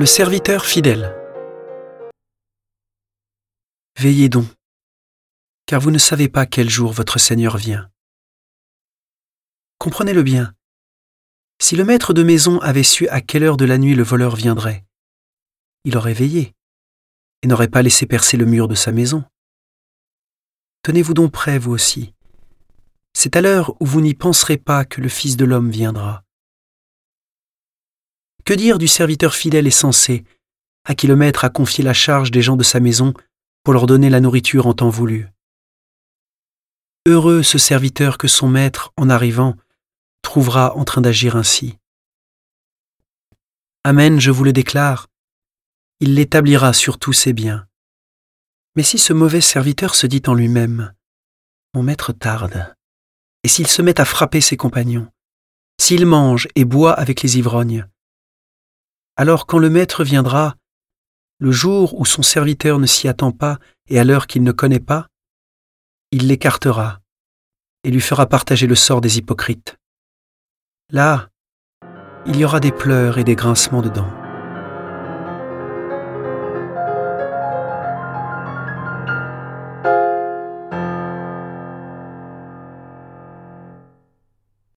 Le serviteur fidèle. Veillez donc, car vous ne savez pas quel jour votre Seigneur vient. Comprenez-le bien. Si le maître de maison avait su à quelle heure de la nuit le voleur viendrait, il aurait veillé et n'aurait pas laissé percer le mur de sa maison. Tenez-vous donc prêt, vous aussi. C'est à l'heure où vous n'y penserez pas que le Fils de l'homme viendra. Que dire du serviteur fidèle et sensé, à qui le maître a confié la charge des gens de sa maison pour leur donner la nourriture en temps voulu Heureux ce serviteur que son maître, en arrivant, trouvera en train d'agir ainsi. Amen, je vous le déclare, il l'établira sur tous ses biens. Mais si ce mauvais serviteur se dit en lui-même, Mon maître tarde, et s'il se met à frapper ses compagnons, s'il mange et boit avec les ivrognes, alors quand le maître viendra, le jour où son serviteur ne s'y attend pas et à l'heure qu'il ne connaît pas, il l'écartera et lui fera partager le sort des hypocrites. Là, il y aura des pleurs et des grincements de dents.